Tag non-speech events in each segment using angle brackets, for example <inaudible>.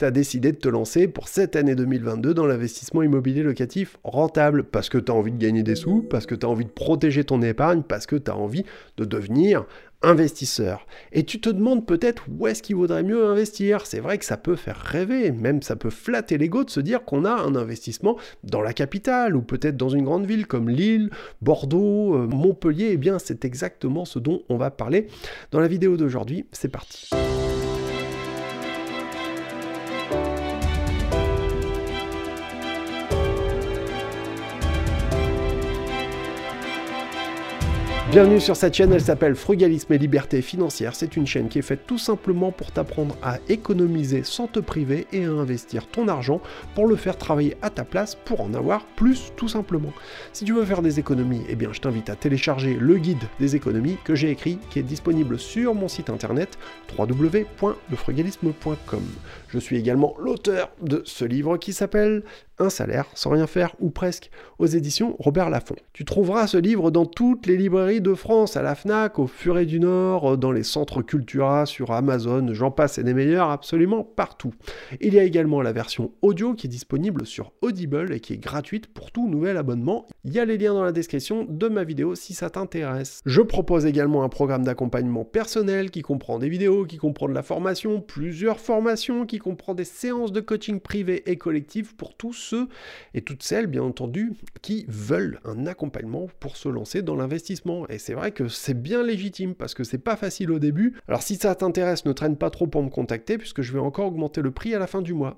tu as décidé de te lancer pour cette année 2022 dans l'investissement immobilier locatif rentable parce que tu as envie de gagner des sous, parce que tu as envie de protéger ton épargne, parce que tu as envie de devenir investisseur. Et tu te demandes peut-être où est-ce qu'il vaudrait mieux investir. C'est vrai que ça peut faire rêver, même ça peut flatter l'ego de se dire qu'on a un investissement dans la capitale ou peut-être dans une grande ville comme Lille, Bordeaux, euh, Montpellier. Eh bien, c'est exactement ce dont on va parler dans la vidéo d'aujourd'hui. C'est parti. Bienvenue sur cette chaîne, elle s'appelle Frugalisme et Liberté Financière. C'est une chaîne qui est faite tout simplement pour t'apprendre à économiser sans te priver et à investir ton argent pour le faire travailler à ta place pour en avoir plus tout simplement. Si tu veux faire des économies, eh bien je t'invite à télécharger le guide des économies que j'ai écrit qui est disponible sur mon site internet www.lefrugalisme.com. Je suis également l'auteur de ce livre qui s'appelle Un salaire sans rien faire ou presque aux éditions Robert Laffont. Tu trouveras ce livre dans toutes les librairies de France, à la FNAC, au Furet du Nord, dans les centres Cultura, sur Amazon, j'en passe et des meilleurs, absolument partout. Il y a également la version audio qui est disponible sur Audible et qui est gratuite pour tout nouvel abonnement. Il y a les liens dans la description de ma vidéo si ça t'intéresse. Je propose également un programme d'accompagnement personnel qui comprend des vidéos, qui comprend de la formation, plusieurs formations, qui comprend des séances de coaching privé et collectif pour tous ceux et toutes celles, bien entendu, qui veulent un accompagnement pour se lancer dans l'investissement. Et c'est vrai que c'est bien légitime parce que c'est pas facile au début. Alors si ça t'intéresse, ne traîne pas trop pour me contacter puisque je vais encore augmenter le prix à la fin du mois.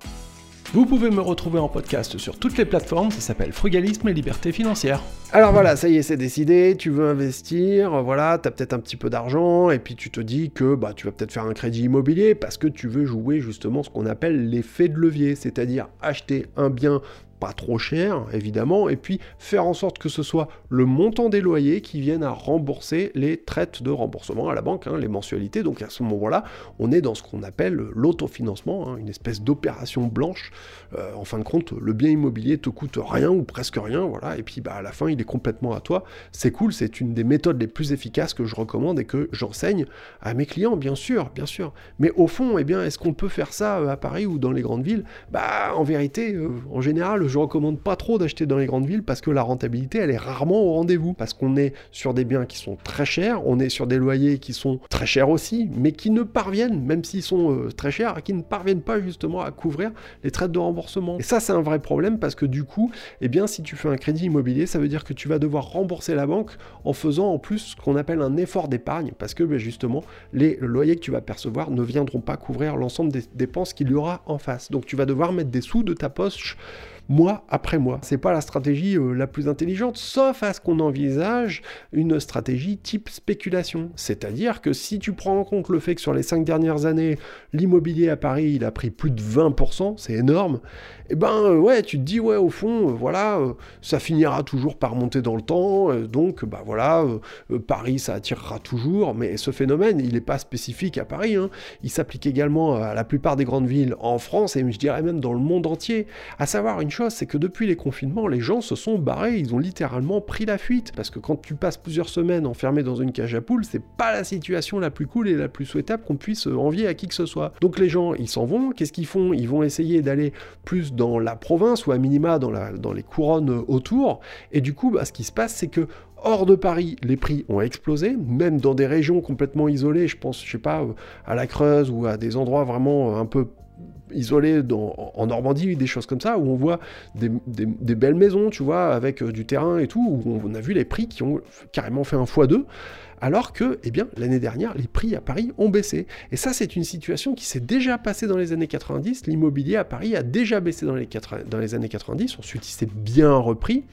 Vous pouvez me retrouver en podcast sur toutes les plateformes, ça s'appelle Frugalisme et Liberté Financière. Alors voilà, ça y est, c'est décidé, tu veux investir, voilà, tu as peut-être un petit peu d'argent, et puis tu te dis que bah, tu vas peut-être faire un crédit immobilier parce que tu veux jouer justement ce qu'on appelle l'effet de levier, c'est-à-dire acheter un bien pas trop cher, évidemment, et puis faire en sorte que ce soit le montant des loyers qui viennent à rembourser les traites de remboursement à la banque, hein, les mensualités. Donc à ce moment-là, on est dans ce qu'on appelle l'autofinancement, hein, une espèce d'opération blanche. Euh, en fin de compte, le bien immobilier te coûte rien ou presque rien, voilà, et puis bah, à la fin, il est complètement à toi. C'est cool, c'est une des méthodes les plus efficaces que je recommande et que j'enseigne à mes clients, bien sûr, bien sûr. Mais au fond, eh bien, est-ce qu'on peut faire ça euh, à Paris ou dans les grandes villes? Bah, en vérité, euh, en général, je recommande pas trop d'acheter dans les grandes villes parce que la rentabilité, elle est rarement au rendez-vous. Parce qu'on est sur des biens qui sont très chers, on est sur des loyers qui sont très chers aussi, mais qui ne parviennent, même s'ils sont euh, très chers, qui ne parviennent pas justement à couvrir les traites de remboursement. Et ça, c'est un vrai problème parce que du coup, eh bien, si tu fais un crédit immobilier, ça veut dire que tu vas devoir rembourser la banque en faisant en plus ce qu'on appelle un effort d'épargne parce que ben, justement, les loyers que tu vas percevoir ne viendront pas couvrir l'ensemble des dépenses qu'il y aura en face. Donc tu vas devoir mettre des sous de ta poche mois après mois. C'est pas la stratégie euh, la plus intelligente, sauf à ce qu'on envisage une stratégie type spéculation. C'est-à-dire que si tu prends en compte le fait que sur les cinq dernières années, l'immobilier à Paris, il a pris plus de 20%, c'est énorme, et eh ben euh, ouais, tu te dis ouais au fond, euh, voilà, ça finira toujours par monter dans le temps, donc bah voilà, Paris ça attirera toujours, mais ce phénomène, il n'est pas spécifique à Paris, hein. il s'applique également à la plupart des grandes villes en France et je dirais même dans le monde entier, à savoir une c'est que depuis les confinements, les gens se sont barrés, ils ont littéralement pris la fuite. Parce que quand tu passes plusieurs semaines enfermé dans une cage à poules, c'est pas la situation la plus cool et la plus souhaitable qu'on puisse envier à qui que ce soit. Donc les gens, ils s'en vont, qu'est-ce qu'ils font? Ils vont essayer d'aller plus dans la province ou à minima dans, les couronnes autour. Et du coup, bah, ce qui se passe, c'est que hors de Paris, les prix ont explosé, même dans des régions complètement isolées, je pense, je sais pas, euh, à la Creuse ou à des endroits vraiment un peu isolé en Normandie, des choses comme ça, où on voit des, belles maisons, tu vois, avec euh, du terrain et tout, où on a vu les prix qui ont carrément fait un x2, alors que, eh bien, l'année dernière, les prix à Paris ont baissé. Et ça, c'est une situation qui s'est déjà passée dans les années 90. L'immobilier à Paris a déjà baissé dans les, dans les années 90, ensuite il s'est bien repris.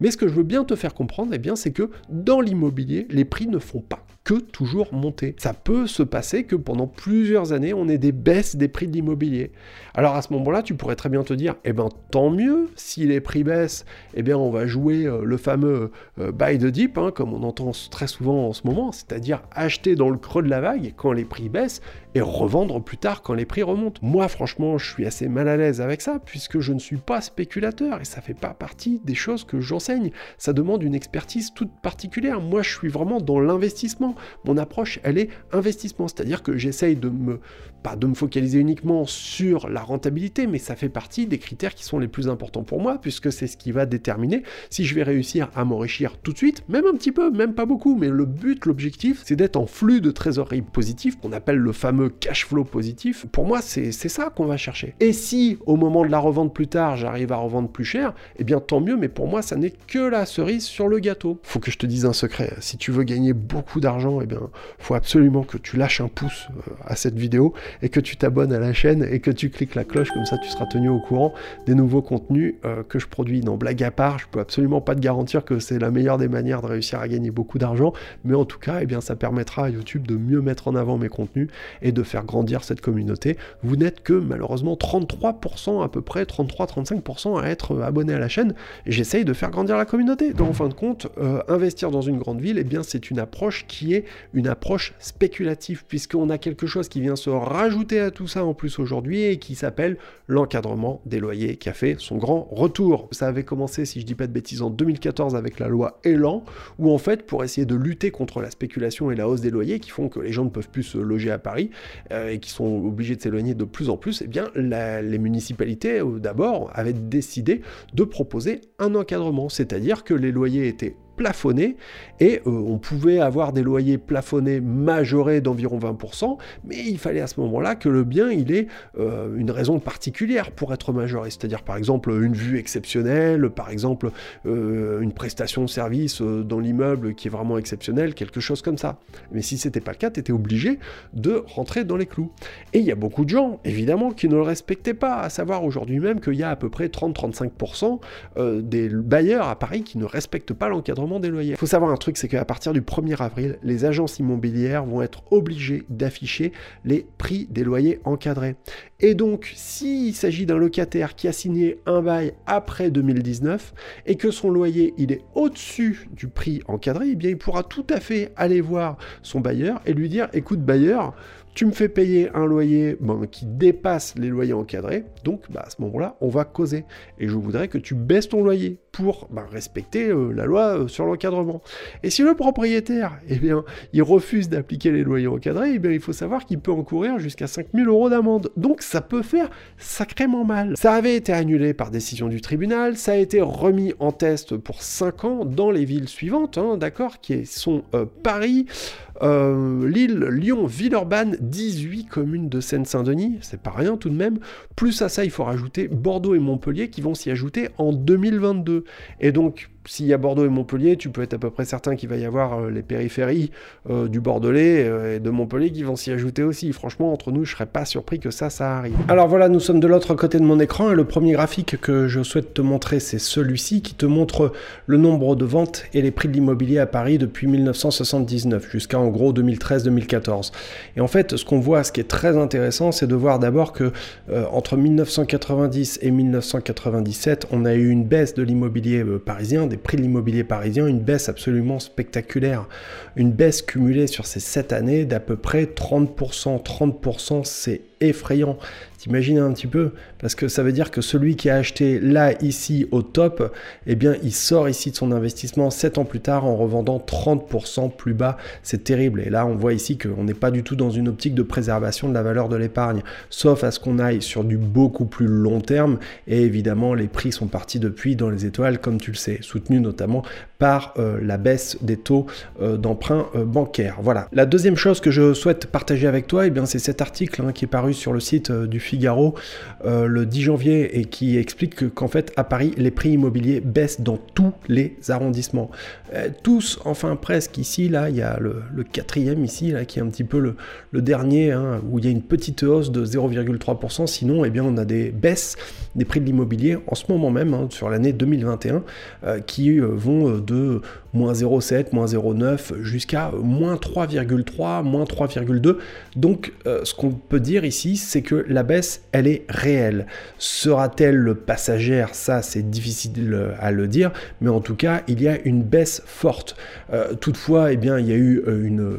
Mais ce que je veux bien te faire comprendre, eh bien, c'est que dans l'immobilier, les prix ne font pas que toujours monter. Ça peut se passer que pendant plusieurs années, on ait des baisses des prix de l'immobilier. Alors à ce moment-là, tu pourrais très bien te dire, eh ben tant mieux, si les prix baissent, eh bien on va jouer euh, le fameux euh, buy the dip, hein, comme on entend très souvent en ce moment, c'est-à-dire acheter dans le creux de la vague quand les prix baissent et revendre plus tard quand les prix remontent. Moi, franchement, je suis assez mal à l'aise avec ça puisque je ne suis pas spéculateur et ça fait pas partie des choses que j'enseigne. Ça demande une expertise toute particulière. Moi, je suis vraiment dans l'investissement. Mon approche, elle est investissement, c'est-à-dire que j'essaye de me pas de me focaliser uniquement sur la rentabilité, mais ça fait partie des critères qui sont les plus importants pour moi, puisque c'est ce qui va déterminer si je vais réussir à m'enrichir tout de suite, même un petit peu, même pas beaucoup, mais le but, l'objectif, c'est d'être en flux de trésorerie positif, qu'on appelle le fameux cash flow positif. Pour moi, c'est ça qu'on va chercher. Et si au moment de la revente plus tard, j'arrive à revendre plus cher, eh bien tant mieux, mais pour moi, ça n'est que la cerise sur le gâteau. Faut que je te dise un secret, si tu veux gagner beaucoup d'argent, eh bien, faut absolument que tu lâches un pouce euh, à cette vidéo et que tu t'abonnes à la chaîne et que tu cliques la cloche, comme ça tu seras tenu au courant des nouveaux contenus euh, que je produis. Non, blague à part, je peux absolument pas te garantir que c'est la meilleure des manières de réussir à gagner beaucoup d'argent, mais en tout cas, eh bien, ça permettra à YouTube de mieux mettre en avant mes contenus et de faire grandir cette communauté. Vous n'êtes que malheureusement 33% à peu près, 33-35% à être euh, abonné à la chaîne, j'essaye de faire grandir la communauté. Donc en fin de compte, euh, investir dans une grande ville, eh bien c'est une approche qui est une approche spéculative, puisqu'on a quelque chose qui vient se rajouter à tout ça en plus aujourd'hui et qui s'appelle l'encadrement des loyers qui a fait son grand retour. Ça avait commencé, si je dis pas de bêtises, en 2014 avec la loi Elan, où en fait, pour essayer de lutter contre la spéculation et la hausse des loyers qui font que les gens ne peuvent plus se loger à Paris euh, et qui sont obligés de s'éloigner de plus en plus, eh bien, les municipalités, euh, d'abord, avaient décidé de proposer un encadrement, c'est-à-dire que les loyers étaient plafonné et euh, on pouvait avoir des loyers plafonnés majorés d'environ 20%, mais il fallait à ce moment-là que le bien il ait euh, une raison particulière pour être majoré, c'est-à-dire par exemple une vue exceptionnelle, par exemple euh, une prestation de service dans l'immeuble qui est vraiment exceptionnelle, quelque chose comme ça. Mais si c'était pas le cas, tu étais obligé de rentrer dans les clous. Et il y a beaucoup de gens, évidemment, qui ne le respectaient pas, à savoir aujourd'hui même qu'il y a à peu près 30-35% des bailleurs à Paris qui ne respectent pas l'encadrement des loyers. Il faut savoir un truc, c'est qu'à partir du 1er avril, les agences immobilières vont être obligées d'afficher les prix des loyers encadrés. Et donc, s'il s'agit d'un locataire qui a signé un bail après 2019 et que son loyer il est au-dessus du prix encadré, eh bien il pourra tout à fait aller voir son bailleur et lui dire écoute bailleur, tu me fais payer un loyer qui dépasse les loyers encadrés, donc bah, à ce moment-là, on va causer. Et je voudrais que tu baisses ton loyer pour bah, respecter euh, la loi euh, sur l'encadrement. Et si le propriétaire, eh bien, il refuse d'appliquer les loyers encadrés, eh il faut savoir qu'il peut encourir jusqu'à 5000 euros d'amende. Donc ça peut faire sacrément mal. Ça avait été annulé par décision du tribunal, ça a été remis en test pour 5 ans dans les villes suivantes, hein, d'accord, qui sont euh, Paris, Lille, Lyon, Villeurbanne, 18 communes de Seine-Saint-Denis, c'est pas rien tout de même. Plus à ça, il faut rajouter Bordeaux et Montpellier qui vont s'y ajouter en 2022. Et donc, s'il y a Bordeaux et Montpellier, tu peux être à peu près certain qu'il va y avoir euh, les périphéries euh, du Bordelais euh, et de Montpellier qui vont s'y ajouter aussi. Franchement, entre nous, je serais pas surpris que ça, ça arrive. Alors voilà, nous sommes de l'autre côté de mon écran et le premier graphique que je souhaite te montrer, c'est celui-ci qui te montre le nombre de ventes et les prix de l'immobilier à Paris depuis 1979 jusqu'à en gros 2013-2014. Et en fait, ce qu'on voit, ce qui est très intéressant, c'est de voir d'abord que entre 1990 et 1997, on a eu une baisse de l'immobilier parisien des prix de l'immobilier parisien, une baisse absolument spectaculaire. Une baisse cumulée sur ces 7 années d'à peu près 30%. 30%, c'est effrayant. T'imagines un petit peu Parce que ça veut dire que celui qui a acheté là, ici, au top, eh bien, il sort ici de son investissement 7 ans plus tard en revendant 30% plus bas. C'est terrible. Et là, on voit ici qu'on n'est pas du tout dans une optique de préservation de la valeur de l'épargne, sauf à ce qu'on aille sur du beaucoup plus long terme. Et évidemment, les prix sont partis depuis dans les étoiles, comme tu le sais, soutenus notamment par euh, la baisse des taux euh, d'emprunt euh, bancaire. Voilà. La deuxième chose que je souhaite partager avec toi, eh bien, c'est cet article hein, qui est paru sur le site du Figaro le 10 janvier et qui explique qu'en fait, à Paris, les prix immobiliers baissent dans tous les arrondissements. tous, enfin presque ici, là, il y a le, quatrième ici, là, qui est un petit peu le, dernier, hein, où il y a une petite hausse de 0,3%. Sinon, eh bien, on a des baisses des prix de l'immobilier en ce moment même, hein, sur l'année 2021, qui vont de moins 0,7, moins 0,9 jusqu'à moins 3,3, moins 3,2. Donc euh, ce qu'on peut dire ici, c'est que la baisse, elle est réelle. Sera-t-elle passagère? Ça, c'est difficile à le dire, mais en tout cas, il y a une baisse forte. Euh, toutefois, eh bien, il y a eu euh, une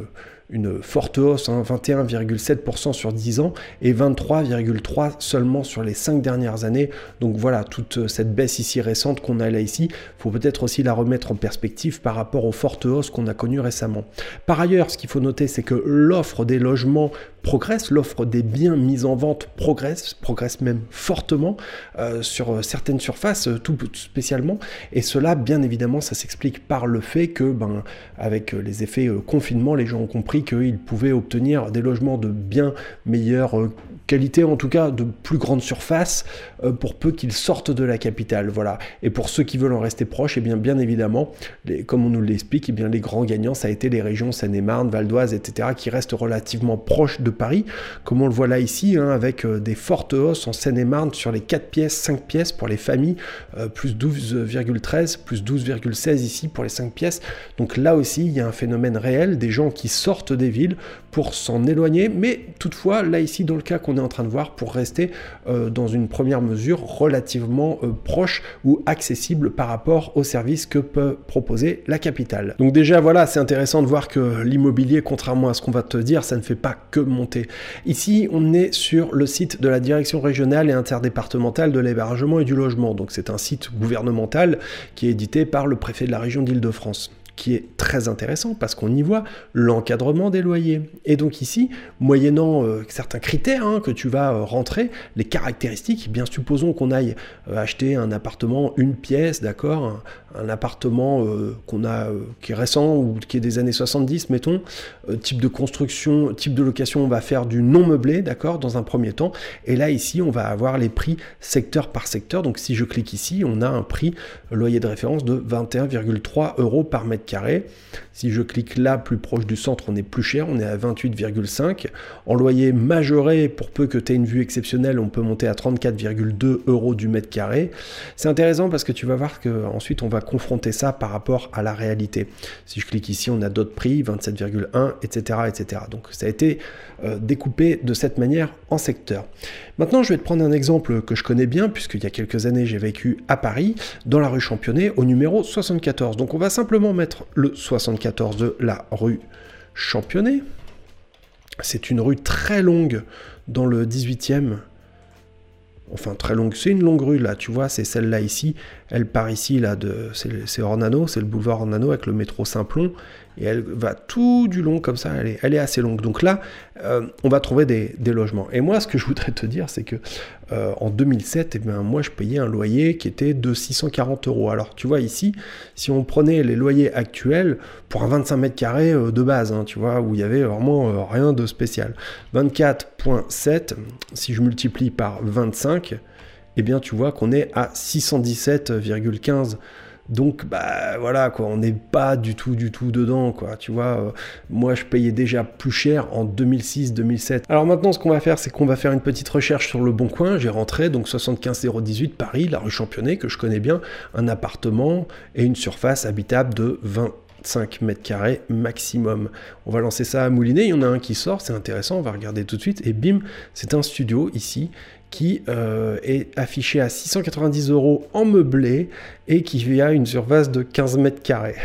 une forte hausse, 21,7% hein, sur 10 ans et 23,3% seulement sur les 5 dernières années. Donc voilà, toute cette baisse ici récente qu'on a là ici, faut peut-être aussi la remettre en perspective par rapport aux fortes hausses qu'on a connues récemment. Par ailleurs, ce qu'il faut noter, c'est que l'offre des logements progresse, l'offre des biens mis en vente progresse, progresse même fortement euh, sur certaines surfaces, tout spécialement. Et cela, bien évidemment, ça s'explique par le fait que, ben, avec les effets euh, confinement, les gens ont compris qu'ils pouvaient obtenir des logements de bien meilleure qualité, en tout cas de plus grande surface, pour peu qu'ils sortent de la capitale. Voilà. Et pour ceux qui veulent en rester proches, et eh bien, bien évidemment, comme on nous l'explique, eh bien, les grands gagnants, ça a été les régions Seine-et-Marne, Val d'Oise, etc., qui restent relativement proches de Paris, comme on le voit là ici, hein, avec euh, des fortes hausses en Seine-et-Marne sur les 4 pièces, 5 pièces pour les familles, euh, plus 12,13, plus 12,16 ici pour les 5 pièces. Donc là aussi, il y a un phénomène réel des gens qui sortent des villes pour s'en éloigner, mais toutefois, là ici, dans le cas qu'on est en train de voir, pour rester euh, dans une première mesure relativement proche ou accessible par rapport aux services que peut proposer la capitale. Donc déjà, voilà, c'est intéressant de voir que l'immobilier, contrairement à ce qu'on va te dire, ça ne fait pas que monter. Ici, on est sur le site de la Direction régionale et interdépartementale de l'hébergement et du logement. Donc c'est un site gouvernemental qui est édité par le préfet de la région d'Île-de-France qui est très intéressant parce qu'on y voit l'encadrement des loyers. Et donc ici, moyennant euh, certains critères hein, que tu vas euh, rentrer, les caractéristiques, bien supposons qu'on aille euh, acheter un appartement, une pièce, d'accord, un, appartement qu'on a qui est récent ou qui est des années 70, mettons, type de construction, type de location, on va faire du non meublé, d'accord, dans un premier temps. Et là ici, on va avoir les prix secteur par secteur. Donc si je clique ici, on a un prix loyer de référence de 21,3 euros par mètre carré. Si je clique là, plus proche du centre, on est plus cher, on est à 28,5. En loyer majoré, pour peu que tu aies une vue exceptionnelle, on peut monter à 34,2 euros du mètre carré. C'est intéressant parce que tu vas voir qu'ensuite on va confronter ça par rapport à la réalité. Si je clique ici, on a d'autres prix, 27,1, etc., etc. Donc ça a été euh, découpé de cette manière en secteur. Maintenant, je vais te prendre un exemple que je connais bien, puisqu'il y a quelques années, j'ai vécu à Paris, dans la rue Championnet, au numéro 74. Donc on va simplement mettre le 74 de la rue Championnet. C'est une rue très longue dans le 18e. Enfin, très longue. C'est une longue rue, là, tu vois, c'est celle-là ici. Elle part ici, là, de... c'est Ornano, c'est le boulevard Ornano avec le métro Simplon et elle va tout du long comme ça, elle est, assez longue. Donc là, euh, on va trouver des, logements. Et moi, ce que je voudrais te dire, c'est que euh, en 2007, eh moi, je payais un loyer qui était de 640 euros. Alors, tu vois, ici, si on prenait les loyers actuels pour un 25 mètres carrés euh, de base, hein, tu vois, où il y avait vraiment rien de spécial, 24,7, si je multiplie par 25, eh bien, tu vois qu'on est à 617,15 donc, bah voilà, quoi, on n'est pas du tout, du tout dedans, quoi. Tu vois, euh, moi, je payais déjà plus cher en 2006-2007. Alors maintenant, ce qu'on va faire, c'est qu'on va faire une petite recherche sur le Bon Coin. J'ai rentré, donc 75018 Paris, la rue Championnet, que je connais bien, un appartement et une surface habitable de 25 mètres carrés maximum. On va lancer ça à Moulinet, il y en a un qui sort, c'est intéressant, on va regarder tout de suite. Et bim, c'est un studio ici qui euh, est affiché à 690 euros en meublé et qui a une surface de 15 mètres carrés.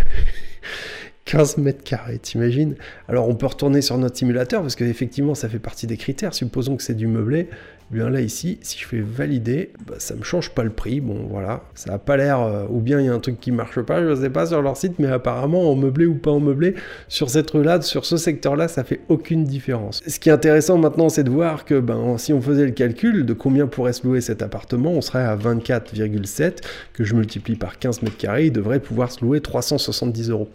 15 mètres carrés, t'imagines? Alors on peut retourner sur notre simulateur parce qu'effectivement ça fait partie des critères. Supposons que c'est du meublé. Eh bien là ici, si je fais valider, bah, ça me change pas le prix. Bon voilà, ça a pas l'air, euh, ou bien il y a un truc qui marche pas, je sais pas sur leur site, mais apparemment en meublé ou pas en meublé, sur cette rue-là, sur ce secteur-là, ça fait aucune différence. Ce qui est intéressant maintenant, c'est de voir que ben, si on faisait le calcul de combien pourrait se louer cet appartement, on serait à 24,7, que je multiplie par 15 mètres carrés, il devrait pouvoir se louer 370 euros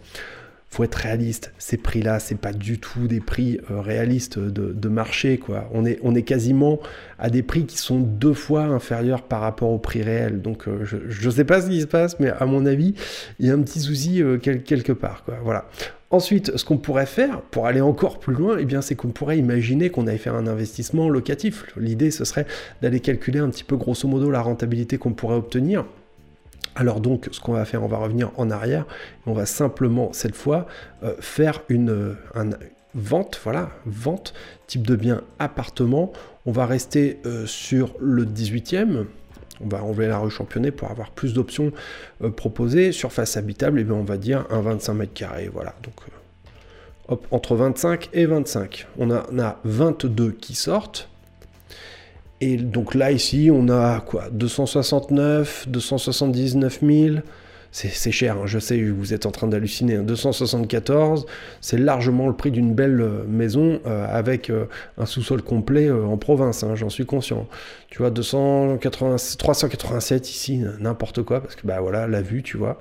faut être réaliste. Ces prix-là, c'est pas du tout des prix euh, réalistes de, marché, quoi. On est, on est quasiment à des prix qui sont deux fois inférieurs par rapport au prix réel. Donc, euh, je sais pas ce qui se passe, mais à mon avis, il y a un petit souci euh, quelque part, quoi. Voilà. Ensuite, ce qu'on pourrait faire pour aller encore plus loin, eh bien, c'est qu'on pourrait imaginer qu'on aille faire un investissement locatif. L'idée, ce serait d'aller calculer un petit peu grosso modo la rentabilité qu'on pourrait obtenir alors donc, ce qu'on va faire, on va revenir en arrière, on va simplement, cette fois, euh, faire une, euh, vente, voilà, vente, type de bien appartement. On va rester euh, sur le 18e, on va enlever la rue Championnet pour avoir plus d'options proposées. Surface habitable, et eh bien on va dire un 25 mètres carrés, voilà. Donc Hop, entre 25 et 25. On a, on a 22 qui sortent. Et donc là, ici, on a quoi 269, 279 000 c'est cher, hein, je sais, vous êtes en train d'halluciner. 274, hein. c'est largement le prix d'une belle euh, maison euh, avec euh, un sous-sol complet en province, hein, j'en suis conscient. Tu vois, 280, 387 ici, n'importe quoi, parce que bah voilà, la vue, tu vois.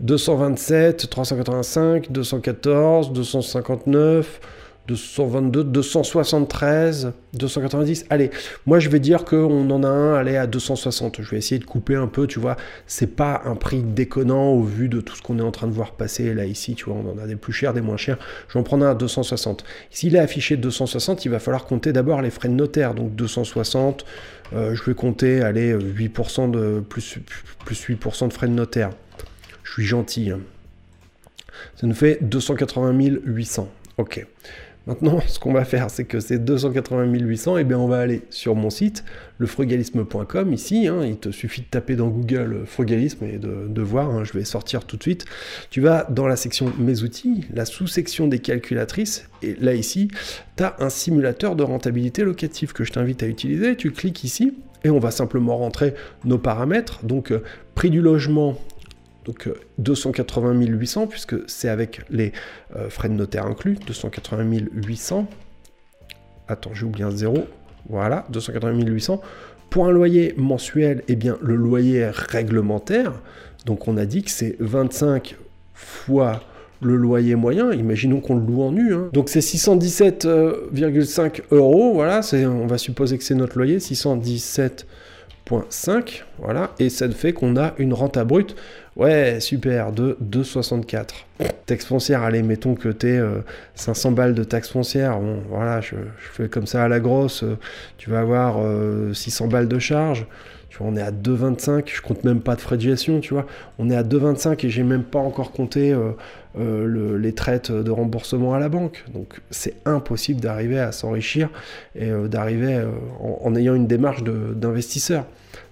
227, 385, 214, 259. 222, 273, 290. Allez, moi je vais dire qu'on en a un, allez, à 260. Je vais essayer de couper un peu, tu vois. C'est pas un prix déconnant au vu de tout ce qu'on est en train de voir passer là ici, tu vois. On en a des plus chers, des moins chers. Je vais en prendre un à 260. S'il est affiché 260, il va falloir compter d'abord les frais de notaire. Donc 260, euh, je vais compter, allez, 8% de plus, plus 8% de frais de notaire. Je suis gentil. Hein. Ça nous fait 280 800. Ok. Maintenant, ce qu'on va faire, c'est que ces 280 800, eh bien, on va aller sur mon site, lefrugalisme.com, ici. Hein. il te suffit de taper dans Google frugalisme et de, voir. Hein. je vais sortir tout de suite. Tu vas dans la section Mes outils, la sous-section des calculatrices. Et là, ici, tu as un simulateur de rentabilité locative que je t'invite à utiliser. Tu cliques ici et on va simplement rentrer nos paramètres. Donc, euh, prix du logement, donc 280 euh, 800, puisque c'est avec les euh, frais de notaire inclus, 280 800. Attends, j'ai oublié un zéro. Voilà, 280 800. Pour un loyer mensuel, eh bien, le loyer réglementaire, donc on a dit que c'est 25 fois le loyer moyen, imaginons qu'on le loue en nu, hein. donc c'est 617,5 euh, euros, voilà, on va supposer que c'est notre loyer, 617,5, voilà, et ça fait qu'on a une rente à brute Ouais, super, de 2,64. Taxe foncière, allez, mettons que t'es 500 euh, balles de taxe foncière. Bon, voilà, je, fais comme ça à la grosse. Euh, tu vas avoir 600 euh, balles de charge. Tu vois, on est à 2,25. Je compte même pas de frais de gestion, tu vois. On est à 2,25 et j'ai même pas encore compté les traites de remboursement à la banque. Donc, c'est impossible d'arriver à s'enrichir et d'arriver en, en, ayant une démarche d'investisseur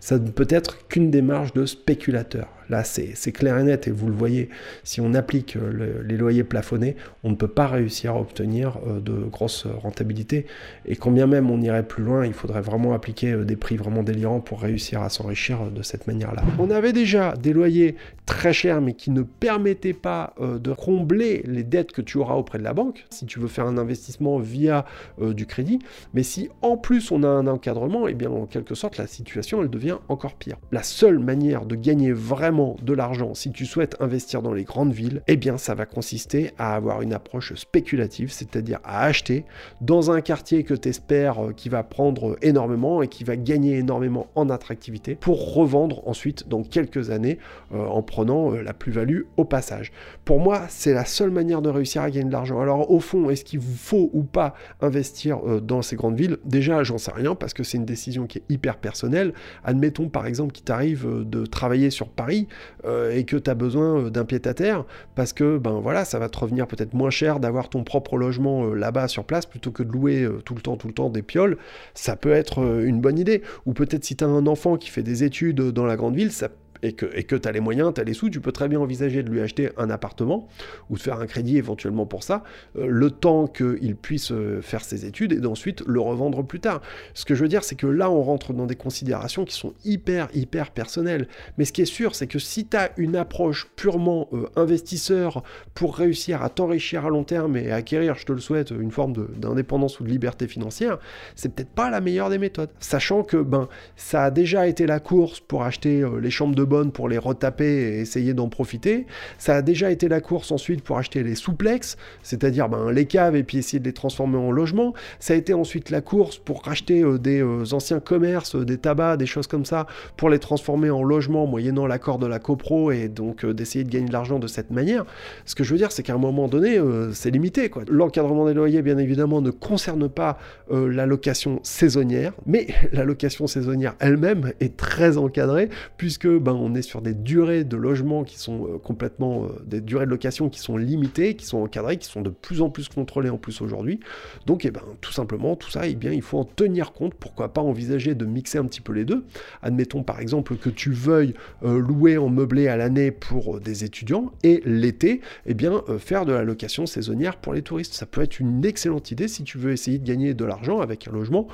ça ne peut être qu'une démarche de spéculateur. Là, c'est clair et net, et vous le voyez, si on applique euh, les loyers plafonnés, on ne peut pas réussir à obtenir euh, de grosses rentabilités. Et quand bien même on irait plus loin, il faudrait vraiment appliquer euh, des prix vraiment délirants pour réussir à s'enrichir de cette manière-là. On avait déjà des loyers très chers, mais qui ne permettaient pas de combler les dettes que tu auras auprès de la banque, si tu veux faire un investissement via du crédit. Mais si en plus on a un encadrement, et eh bien en quelque sorte la situation elle devient encore pire. La seule manière de gagner vraiment de l'argent si tu souhaites investir dans les grandes villes, eh bien ça va consister à avoir une approche spéculative, c'est-à-dire à acheter dans un quartier que tu espères euh, qui va prendre énormément et qui va gagner énormément en attractivité pour revendre ensuite dans quelques années euh, en prenant euh, la plus-value au passage. Pour moi, c'est la seule manière de réussir à gagner de l'argent. Alors au fond, est-ce qu'il faut ou pas investir dans ces grandes villes? Déjà, j'en sais rien parce que c'est une décision qui est hyper personnelle. Admettons mettons par exemple qu'il t'arrive de travailler sur Paris euh, et que tu as besoin euh, d'un pied-à-terre parce que ben voilà, ça va te revenir peut-être moins cher d'avoir ton propre logement là-bas sur place plutôt que de louer tout le temps tout le temps des pioles, ça peut être une bonne idée. Ou peut-être si tu as un enfant qui fait des études dans la grande ville, ça et que tu as les moyens, tu as les sous, tu peux très bien envisager de lui acheter un appartement ou de faire un crédit éventuellement pour ça, euh, le temps qu'il puisse euh, faire ses études et d'ensuite le revendre plus tard. Ce que je veux dire, c'est que là, on rentre dans des considérations qui sont hyper, hyper personnelles. Mais ce qui est sûr, c'est que si tu as une approche purement euh, investisseur pour réussir à t'enrichir à long terme et acquérir, je te le souhaite, une forme d'indépendance ou de liberté financière, c'est peut-être pas la meilleure des méthodes. Sachant que ben, ça a déjà été la course pour acheter les chambres de pour les retaper et essayer d'en profiter. Ça a déjà été la course ensuite pour acheter les souplex, c'est-à-dire ben, les caves et puis essayer de les transformer en logement. Ça a été ensuite la course pour racheter euh, des euh, anciens commerces, euh, des tabacs, des choses comme ça, pour les transformer en logement moyennant l'accord de la copro et donc d'essayer de gagner de l'argent de cette manière. Ce que je veux dire, c'est qu'à un moment donné, c'est limité. L'encadrement des loyers, bien évidemment, ne concerne pas la location saisonnière, mais <laughs> la location saisonnière elle-même est très encadrée puisque ben, on est sur des durées de logement qui sont euh, complètement, des durées de location qui sont limitées, qui sont encadrées, qui sont de plus en plus contrôlées en plus aujourd'hui. Donc, eh ben, tout simplement, tout ça, eh bien, il faut en tenir compte. Pourquoi pas envisager de mixer un petit peu les deux Admettons par exemple que tu veuilles louer en meublé à l'année pour des étudiants et l'été, eh bien, faire de la location saisonnière pour les touristes. Ça peut être une excellente idée si tu veux essayer de gagner de l'argent avec un logement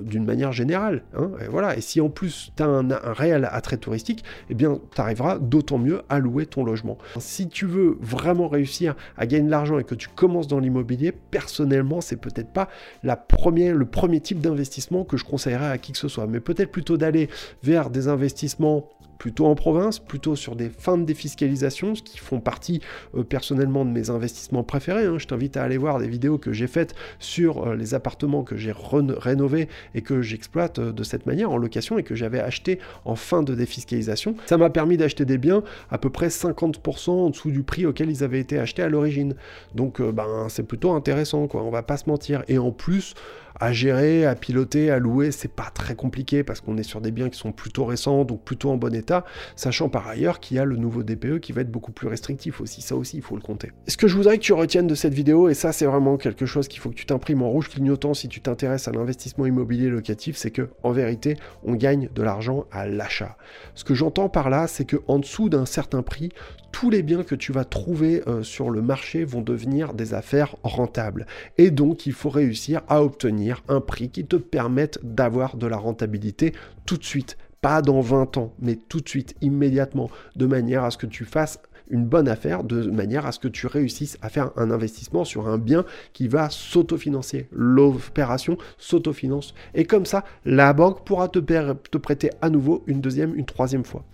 d'une manière générale. Hein. et voilà. Et si en plus tu as un, réel attrait touristique, eh bien tu arriveras d'autant mieux à louer ton logement. Si tu veux vraiment réussir à gagner de l'argent et que tu commences dans l'immobilier, personnellement, c'est peut-être pas le premier type d'investissement que je conseillerais à qui que ce soit, mais peut-être plutôt d'aller vers des investissements plutôt en province, plutôt sur des fins de défiscalisation, ce qui font partie euh, personnellement de mes investissements préférés. Hein. Je t'invite à aller voir des vidéos que j'ai faites sur euh, les appartements que j'ai rénovés et que j'exploite euh, de cette manière en location et que j'avais acheté en fin de défiscalisation. Ça m'a permis d'acheter des biens à peu près 50% en dessous du prix auquel ils avaient été achetés à l'origine. Donc ben c'est plutôt intéressant quoi, on va pas se mentir. Et en plus, à gérer, à piloter, à louer, c'est pas très compliqué parce qu'on est sur des biens qui sont plutôt récents, donc plutôt en bon état, sachant par ailleurs qu'il y a le nouveau DPE qui va être beaucoup plus restrictif aussi, ça aussi il faut le compter. Ce que je voudrais que tu retiennes de cette vidéo, et ça c'est vraiment quelque chose qu'il faut que tu t'imprimes en rouge clignotant si tu t'intéresses à l'investissement immobilier locatif, c'est que en vérité on gagne de l'argent à l'achat. Ce que j'entends par là, c'est que en dessous d'un certain prix, tous les biens que tu vas trouver euh, sur le marché vont devenir des affaires rentables. Et donc, il faut réussir à obtenir un prix qui te permette d'avoir de la rentabilité tout de suite. Pas dans 20 ans, mais tout de suite, immédiatement, de manière à ce que tu fasses une bonne affaire de manière à ce que tu réussisses à faire un investissement sur un bien qui va s'autofinancer. L'opération s'autofinance. Et comme ça, la banque pourra te, te prêter à nouveau une deuxième, une troisième fois.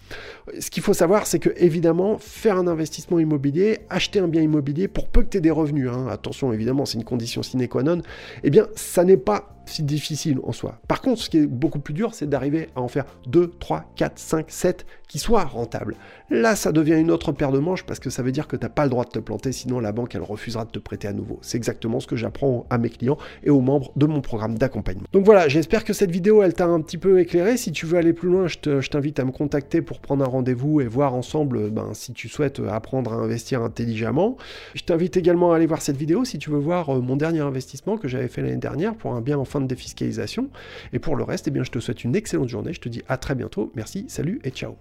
Ce qu'il faut savoir, c'est que évidemment, faire un investissement immobilier, acheter un bien immobilier, pour peu que tu aies des revenus, hein, attention évidemment, c'est une condition sine qua non, eh bien, ça n'est pas si difficile en soi. Par contre, ce qui est beaucoup plus dur, c'est d'arriver à en faire 2, 3, 4, 5, 7 qui soient rentables. Là, ça devient une autre paire de manches parce que ça veut dire que tu n'as pas le droit de te planter, sinon la banque, elle refusera de te prêter à nouveau. C'est exactement ce que j'apprends à mes clients et aux membres de mon programme d'accompagnement. Donc voilà, j'espère que cette vidéo, elle t'a un petit peu éclairé. Si tu veux aller plus loin, je t'invite à me contacter pour prendre un rendez-vous et voir ensemble ben, si tu souhaites apprendre à investir intelligemment. Je t'invite également à aller voir cette vidéo si tu veux voir euh, mon dernier investissement que j'avais fait l'année dernière pour un bien en de défiscalisation. Et pour le reste, eh bien, je te souhaite une excellente journée. Je te dis à très bientôt. Merci, salut et ciao.